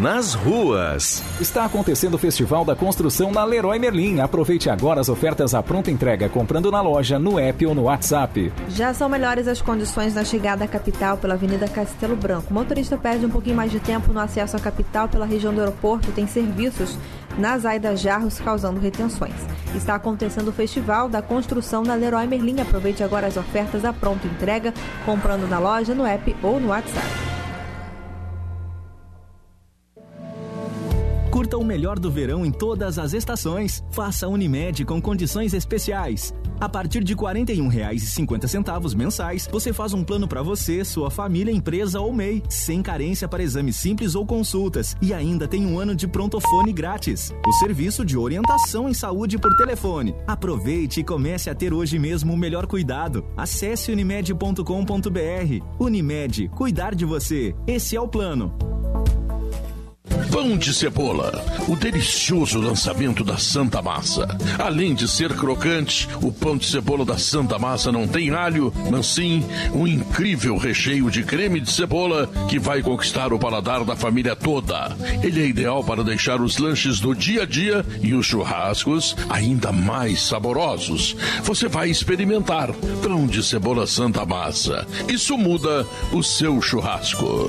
nas ruas. Está acontecendo o Festival da Construção na Leroy Merlin. Aproveite agora as ofertas à pronta entrega comprando na loja, no app ou no WhatsApp. Já são melhores as condições na chegada à capital pela Avenida Castelo Branco. O motorista perde um pouquinho mais de tempo no acesso à capital pela região do aeroporto. Tem serviços nas Aida Jarros causando retenções. Está acontecendo o Festival da Construção na Leroy Merlin. Aproveite agora as ofertas à pronta entrega comprando na loja, no app ou no WhatsApp. Curta o melhor do verão em todas as estações. Faça Unimed com condições especiais. A partir de R$ 41,50 mensais, você faz um plano para você, sua família, empresa ou MEI, sem carência para exames simples ou consultas. E ainda tem um ano de prontofone grátis. O serviço de orientação em saúde por telefone. Aproveite e comece a ter hoje mesmo o melhor cuidado. Acesse unimed.com.br. Unimed, cuidar de você. Esse é o plano. Pão de cebola, o delicioso lançamento da Santa Massa. Além de ser crocante, o pão de cebola da Santa Massa não tem alho, mas sim um incrível recheio de creme de cebola que vai conquistar o paladar da família toda. Ele é ideal para deixar os lanches do dia a dia e os churrascos ainda mais saborosos. Você vai experimentar pão de cebola Santa Massa. Isso muda o seu churrasco.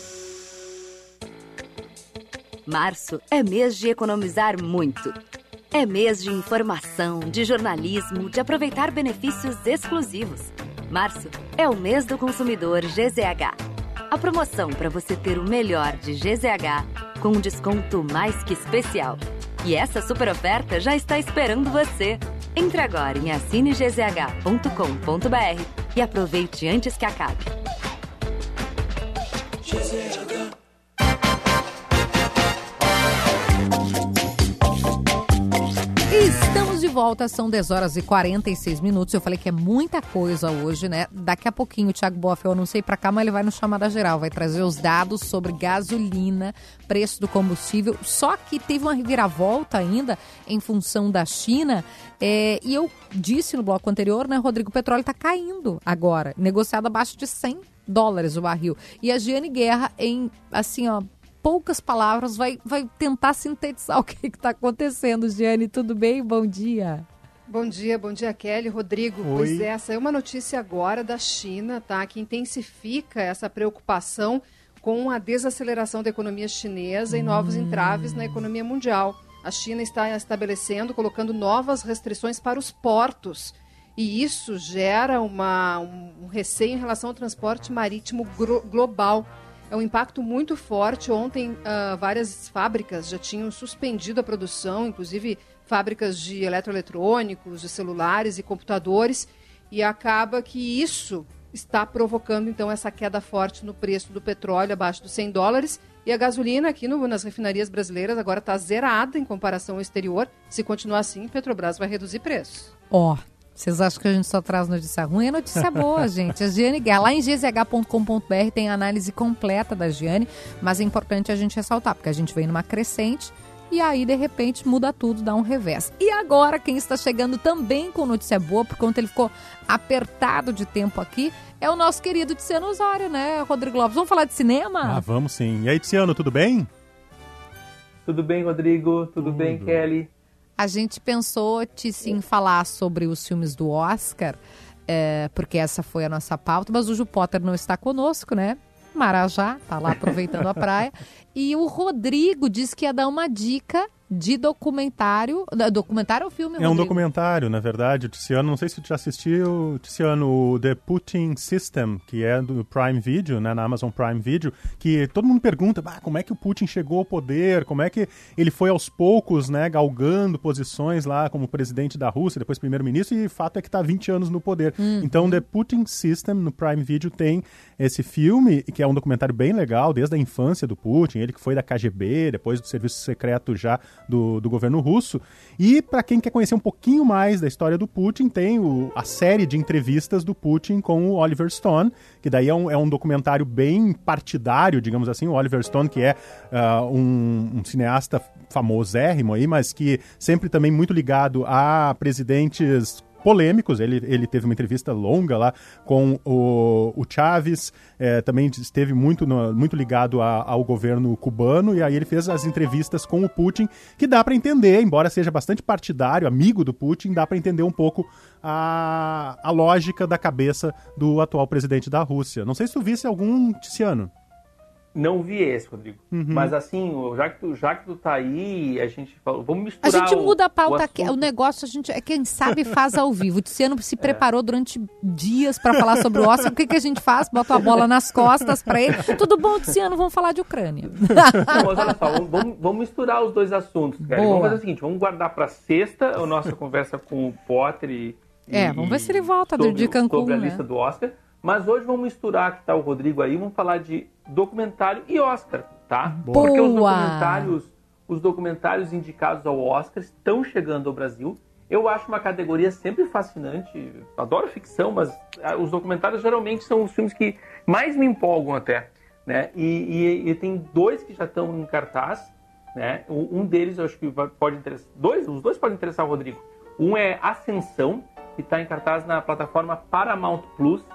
Março é mês de economizar muito. É mês de informação, de jornalismo, de aproveitar benefícios exclusivos. Março é o mês do consumidor GZH. A promoção para você ter o melhor de GZH com um desconto mais que especial. E essa super oferta já está esperando você. Entre agora em assinegzh.com.br e aproveite antes que acabe. GZH. Estamos de volta, são 10 horas e 46 minutos. Eu falei que é muita coisa hoje, né? Daqui a pouquinho o Thiago Boff, eu não sei para cá, mas ele vai no chamada geral, vai trazer os dados sobre gasolina, preço do combustível. Só que teve uma reviravolta ainda em função da China. É, e eu disse no bloco anterior, né, Rodrigo, o petróleo está caindo agora, negociado abaixo de 100 dólares o barril. E a Giane Guerra, em assim, ó, poucas palavras, vai, vai tentar sintetizar o que está acontecendo. Giane, tudo bem? Bom dia. Bom dia, bom dia, Kelly. Rodrigo, Oi. pois é, saiu uma notícia agora da China, tá? Que intensifica essa preocupação com a desaceleração da economia chinesa e novos entraves na economia mundial. A China está estabelecendo, colocando novas restrições para os portos e isso gera uma, um, um receio em relação ao transporte marítimo global. É um impacto muito forte. Ontem, uh, várias fábricas já tinham suspendido a produção, inclusive fábricas de eletroeletrônicos, de celulares e computadores, e acaba que isso está provocando então essa queda forte no preço do petróleo abaixo dos 100 dólares e a gasolina aqui no, nas refinarias brasileiras agora está zerada em comparação ao exterior. Se continuar assim, Petrobras vai reduzir preços. Ó, oh, vocês acham que a gente só traz notícia ruim? É notícia boa, gente. A Giane Guerra, lá em gzh.com.br tem a análise completa da Giane, mas é importante a gente ressaltar, porque a gente vem numa crescente e aí, de repente, muda tudo, dá um revés. E agora, quem está chegando também com notícia boa, por conta ele ficou apertado de tempo aqui, é o nosso querido Tiziano Osório, né, Rodrigo Lopes? Vamos falar de cinema? Ah, vamos sim. E aí, Tiziano, tudo bem? Tudo bem, Rodrigo? Tudo, tudo. bem, Kelly? A gente pensou, Tizi, em falar sobre os filmes do Oscar, é, porque essa foi a nossa pauta, mas o Ju Potter não está conosco, né? Marajá, tá lá aproveitando a praia. E o Rodrigo disse que ia dar uma dica de documentário. Documentário ou filme? É um documentário, na verdade. Tiziano, não sei se você já assistiu, Tiziano, The Putin System, que é do Prime Video, né, na Amazon Prime Video, que todo mundo pergunta ah, como é que o Putin chegou ao poder, como é que ele foi aos poucos, né, galgando posições lá como presidente da Rússia, depois primeiro-ministro, e fato é que está 20 anos no poder. Hum. Então, The Putin System, no Prime Video, tem esse filme, que é um documentário bem legal, desde a infância do Putin, ele que foi da KGB, depois do serviço secreto já do, do governo russo. E para quem quer conhecer um pouquinho mais da história do Putin, tem o, a série de entrevistas do Putin com o Oliver Stone, que daí é um, é um documentário bem partidário, digamos assim. O Oliver Stone, que é uh, um, um cineasta famosérrimo aí, mas que sempre também muito ligado a presidentes polêmicos. Ele, ele teve uma entrevista longa lá com o, o Chaves, é, também esteve muito, no, muito ligado a, ao governo cubano, e aí ele fez as entrevistas com o Putin, que dá para entender, embora seja bastante partidário, amigo do Putin, dá para entender um pouco a, a lógica da cabeça do atual presidente da Rússia. Não sei se tu visse algum, Tiziano. Não vi esse, Rodrigo. Uhum. Mas assim, já que, tu, já que tu tá aí, a gente falou, vamos misturar. A gente muda a pauta aqui. O negócio, a gente, é quem sabe faz ao vivo. O Tiziano se é. preparou durante dias para falar sobre o Oscar. O que, que a gente faz? Bota a bola nas costas para ele. Tudo bom, Tiziano? Vamos falar de Ucrânia. Não, mas olha só, vamos, vamos misturar os dois assuntos, cara. Vamos fazer o seguinte: vamos guardar para sexta a nossa conversa com o Potter e. É, vamos ver se ele volta sobre, de Cancún. Sobre a né? lista do Oscar. Mas hoje vamos misturar, que tá o Rodrigo aí, vamos falar de documentário e Oscar, tá? Boa. Porque os documentários, os documentários indicados ao Oscar estão chegando ao Brasil. Eu acho uma categoria sempre fascinante. Adoro ficção, mas ah, os documentários geralmente são os filmes que mais me empolgam até, né? E, e, e tem dois que já estão em cartaz, né? Um deles eu acho que pode interessar, dois, os dois podem interessar o Rodrigo. Um é Ascensão, que está em cartaz na plataforma Paramount Plus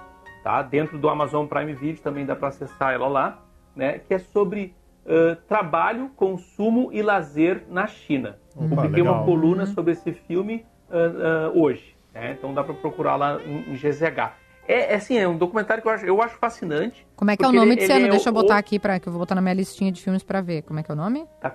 tá? Dentro do Amazon Prime Video também dá para acessar ela lá, né? Que é sobre uh, trabalho, consumo e lazer na China. Opa, Publiquei legal. uma coluna uhum. sobre esse filme uh, uh, hoje, né? Então dá para procurar lá em, em GZH. É, é, assim, é um documentário que eu acho, eu acho fascinante. Como é que é o nome, de Tiziano? É Deixa eu botar o... aqui, para que eu vou botar na minha listinha de filmes para ver. Como é que é o nome? Tá,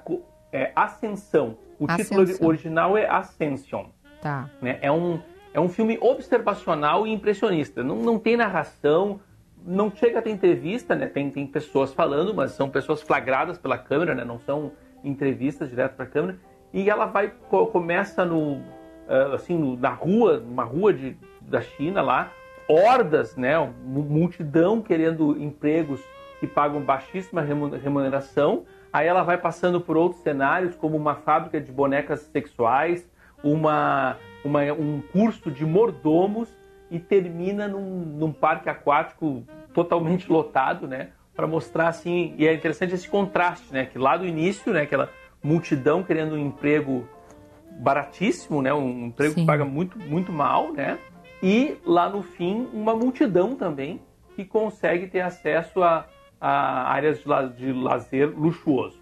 é Ascensão. O Ascensão. título original é Ascension. Tá. Né? É um é um filme observacional e impressionista. Não, não tem narração, não chega a ter entrevista, né? Tem, tem pessoas falando, mas são pessoas flagradas pela câmera, né? Não são entrevistas direto para a câmera. E ela vai começa no uh, assim na rua, numa rua de, da China lá, hordas, né? Multidão querendo empregos que pagam baixíssima remuneração. Aí ela vai passando por outros cenários, como uma fábrica de bonecas sexuais, uma uma, um curso de mordomos e termina num, num parque aquático totalmente lotado, né? Para mostrar assim, e é interessante esse contraste, né? Que lá do início, né? Aquela multidão querendo um emprego baratíssimo, né? Um emprego Sim. que paga muito, muito mal, né? E lá no fim, uma multidão também que consegue ter acesso a, a áreas de, la, de lazer luxuoso.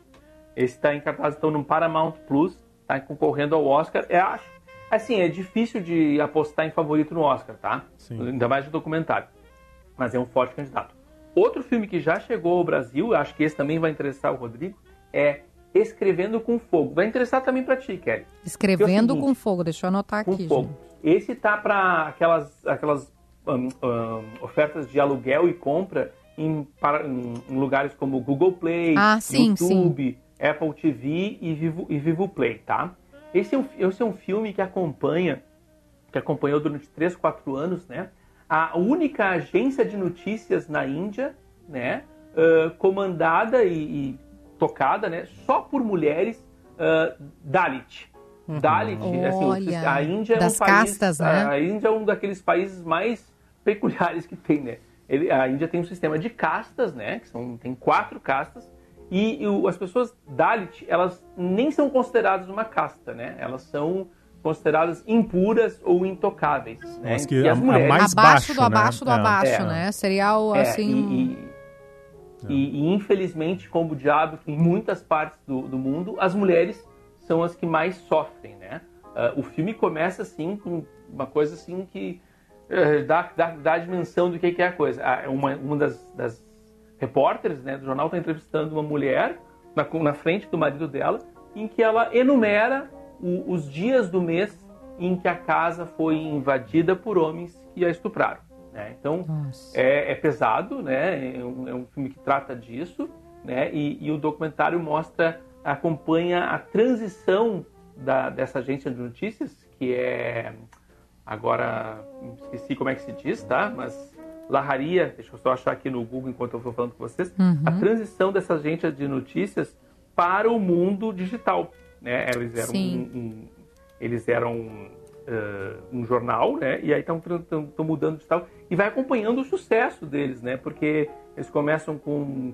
Esse está em cartaz então no Paramount Plus, está concorrendo ao Oscar. Eu acho Assim, é difícil de apostar em favorito no Oscar, tá? Sim. Ainda mais de documentário. Mas é um forte candidato. Outro filme que já chegou ao Brasil, acho que esse também vai interessar o Rodrigo, é Escrevendo com Fogo. Vai interessar também para ti, Kelly. Escrevendo é seguinte, com Fogo, deixa eu anotar com aqui. Fogo. Esse tá para aquelas, aquelas um, um, ofertas de aluguel e compra em, para, em, em lugares como Google Play, ah, sim, YouTube, sim. Apple TV e Vivo, e Vivo Play, tá? Esse é, um, esse é um filme que acompanha, que acompanhou durante 3, 4 anos, né? A única agência de notícias na Índia, né? Uh, comandada e, e, tocada, né? Só por mulheres uh, Dalit. Uhum. Dalit, assim, a Índia é um país, castas, né? a Índia é um daqueles países mais peculiares que tem, né? Ele, a Índia tem um sistema de castas, né? Que são, tem quatro castas e, o, as pessoas Dalit, elas nem são consideradas uma casta, né? Elas são consideradas impuras ou intocáveis, né? Que e a, as mulheres... mais abaixo baixo, do abaixo né? do abaixo, É. né? Seria o, É, assim... e, e, e- e, infelizmente, como o diabo em muitas partes do, do mundo, as mulheres são as que mais sofrem, né? Ah, o filme começa assim com uma coisa assim que eh, dá, dá, dá a dimensão do que, que é a coisa. Ah, uma, uma das, das repórteres né, do jornal está entrevistando uma mulher na, na frente do marido dela, em que ela enumera o- os dias do mês em que a casa foi invadida por homens que a estupraram. né? Então é, é pesado, né? É um, é um filme que trata disso, né? E, e o documentário mostra, acompanha a transição da, dessa agência de notícias, que é agora esqueci como é que se diz, tá? Mas Larraria, deixa eu só achar aqui no Google enquanto eu vou falando com vocês, Uhum. a transição dessa agência de notícias para o mundo digital, né? Eles eram um, um- eles eram eh, um jornal, né? E aí estão mudando digital e vai acompanhando o sucesso deles, né? Porque eles começam com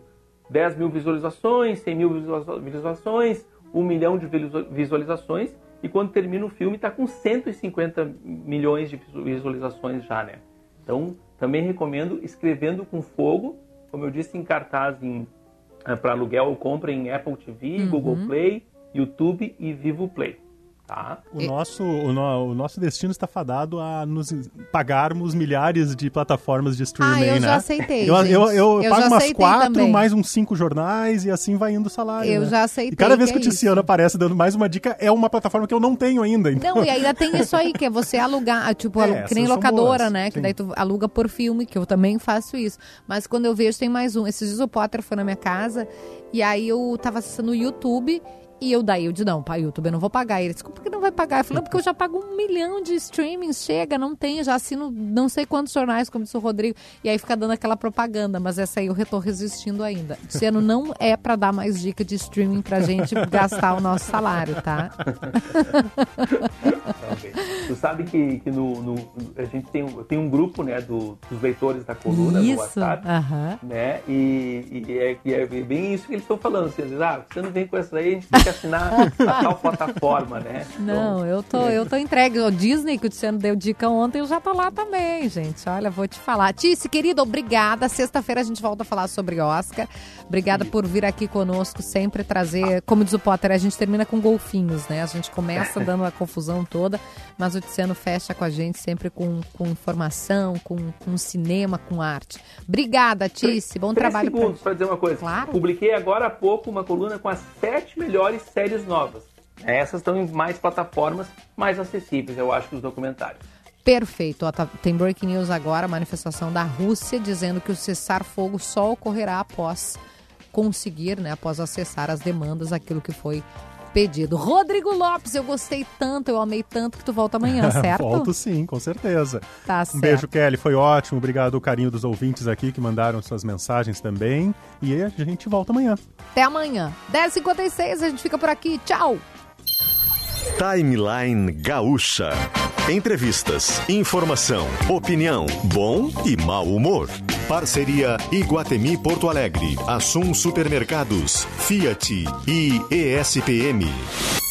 10 mil visualizações, 100 mil visualiza- visualizações, 1 milhão de visu- visualizações e quando termina o filme está com 150 milhões de visu- visualizações já, né? Então, também recomendo Escrevendo com Fogo, como eu disse, em cartaz para aluguel ou compra em Apple TV, Uhum. Google Play, YouTube e Vivo Play. Tá? O nosso, o, no- o nosso destino está fadado a nos pagarmos milhares de plataformas de streaming, Ah, eu né? já aceitei, Eu, eu, eu, Eu pago já umas quatro, também. mais uns cinco jornais e assim vai indo o salário. Eu né? já aceitei E cada vez que que, é o Tiziano aparece dando mais uma dica, é uma plataforma que eu não tenho ainda. Então... Não, e ainda tem isso aí, que é você alugar, tipo, É, que nem locadora, boas, né? Que sim. daí tu aluga por filme, que eu também faço isso. Mas quando eu vejo, tem mais um. Esses dias o Potter foi na minha casa e aí eu tava acessando o YouTube e eu daí eu disse, não, pai, YouTube, eu não vou pagar. E ele disse, por que não vai pagar? Eu falei, "Não, porque eu já pago um milhão de streamings, chega, não tem, já assino não sei quantos jornais, como disse o Rodrigo. E aí fica dando aquela propaganda, mas essa aí eu tô resistindo ainda. Esse ano não é pra dar mais dica de streaming pra gente gastar o nosso salário, tá? Tu sabe que, que no, no- a gente tem, um- tem um grupo né, do- dos leitores da coluna no Isso, WhatsApp. aham. Né? E, e é, e é bem isso que eles estão falando. Assim, às vezes, ah, você não vem com essa aí, a gente que assinar a tal plataforma, né? Não, eu tô, eu tô entregue. O Disney que o Luciano deu dica ontem, eu já tô lá também, gente. Olha, vou te falar. Tice, querida, obrigada. Sexta-feira a gente volta a falar sobre Oscar. Obrigada por vir aqui conosco, sempre trazer. Como diz o Potter, a gente termina com golfinhos, né? A gente começa dando a confusão toda, mas o Tiziano fecha com a gente sempre com, com informação, com, com cinema, com arte. Obrigada, Tice. Bom Três trabalho pra segundos para dizer uma coisa. Claro. Publiquei agora há pouco uma coluna com as sete melhores séries novas. Essas estão em mais plataformas mais acessíveis, eu acho, que os documentários. Perfeito. Ó, tá- tem breaking news agora, manifestação da Rússia dizendo que o cessar-fogo só ocorrerá após conseguir, né, após acessar as demandas, aquilo que foi pedido. Rodrigo Lopes, eu gostei tanto, eu amei tanto que tu volta amanhã, certo? Volto sim, com certeza. Tá Um certo. beijo, Kelly. Foi ótimo. Obrigado o carinho dos ouvintes aqui que mandaram suas mensagens também. E a gente volta amanhã. Até amanhã. 10h56, a gente fica por aqui. Tchau! Timeline Gaúcha. Entrevistas, informação, opinião, bom e mau humor. Parceria Iguatemi Porto Alegre, Assum Supermercados, Fiat e ESPM.